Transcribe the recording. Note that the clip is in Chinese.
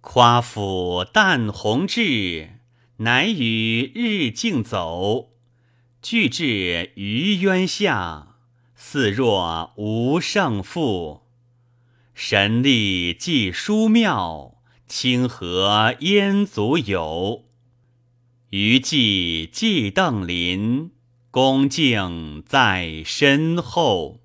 夸父淡鸿志，乃与日竞走。俱至于渊下，似若无胜负。神力既殊妙，清河焉足有？余悸既邓林，恭敬在身后。